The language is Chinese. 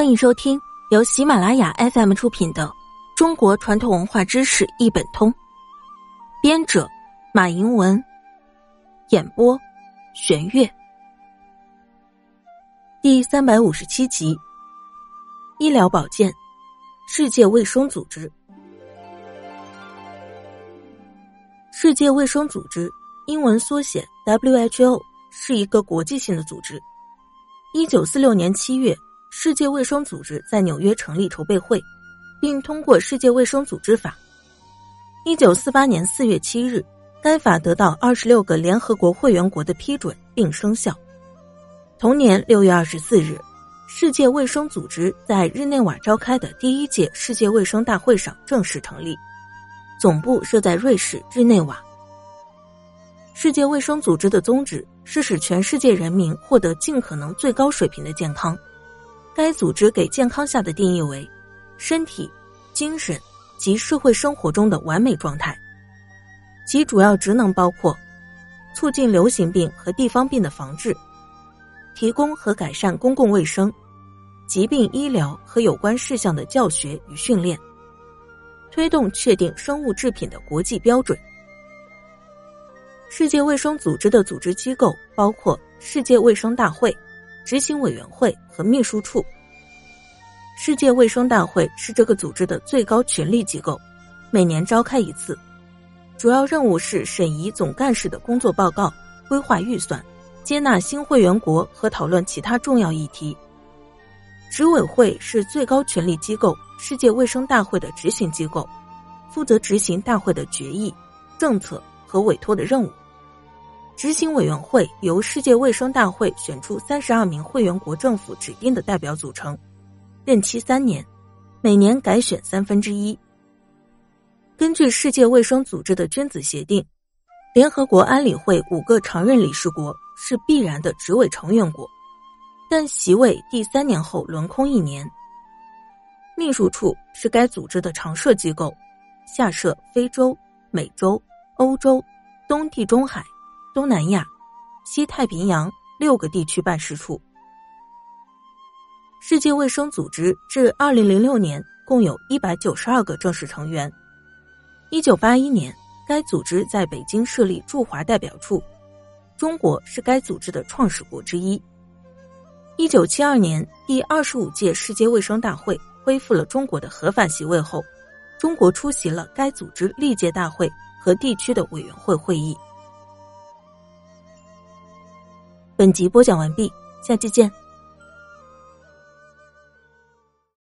欢迎收听由喜马拉雅 FM 出品的《中国传统文化知识一本通》，编者马迎文，演播玄月。第三百五十七集：医疗保健，世界卫生组织。世界卫生组织英文缩写 WHO 是一个国际性的组织。一九四六年七月。世界卫生组织在纽约成立筹备会，并通过《世界卫生组织法》。一九四八年四月七日，该法得到二十六个联合国会员国的批准并生效。同年六月二十四日，世界卫生组织在日内瓦召开的第一届世界卫生大会上正式成立，总部设在瑞士日内瓦。世界卫生组织的宗旨是使全世界人民获得尽可能最高水平的健康。该组织给健康下的定义为：身体、精神及社会生活中的完美状态。其主要职能包括促进流行病和地方病的防治，提供和改善公共卫生、疾病医疗和有关事项的教学与训练，推动确定生物制品的国际标准。世界卫生组织的组织机构包括世界卫生大会。执行委员会和秘书处。世界卫生大会是这个组织的最高权力机构，每年召开一次，主要任务是审议总干事的工作报告、规划预算、接纳新会员国和讨论其他重要议题。执委会是最高权力机构世界卫生大会的执行机构，负责执行大会的决议、政策和委托的任务。执行委员会由世界卫生大会选出三十二名会员国政府指定的代表组成，任期三年，每年改选三分之一。根据世界卫生组织的君子协定，联合国安理会五个常任理事国是必然的执委成员国，但席位第三年后轮空一年。秘书处是该组织的常设机构，下设非洲、美洲、欧洲、东地中海。东南亚、西太平洋六个地区办事处。世界卫生组织至二零零六年共有一百九十二个正式成员。一九八一年，该组织在北京设立驻华代表处，中国是该组织的创始国之一。一九七二年，第二十五届世界卫生大会恢复了中国的合法席位后，中国出席了该组织历届大会和地区的委员会会议。本集播讲完毕，下期见。